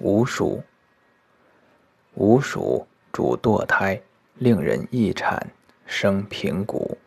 五鼠五鼠主堕胎，令人易产生平谷。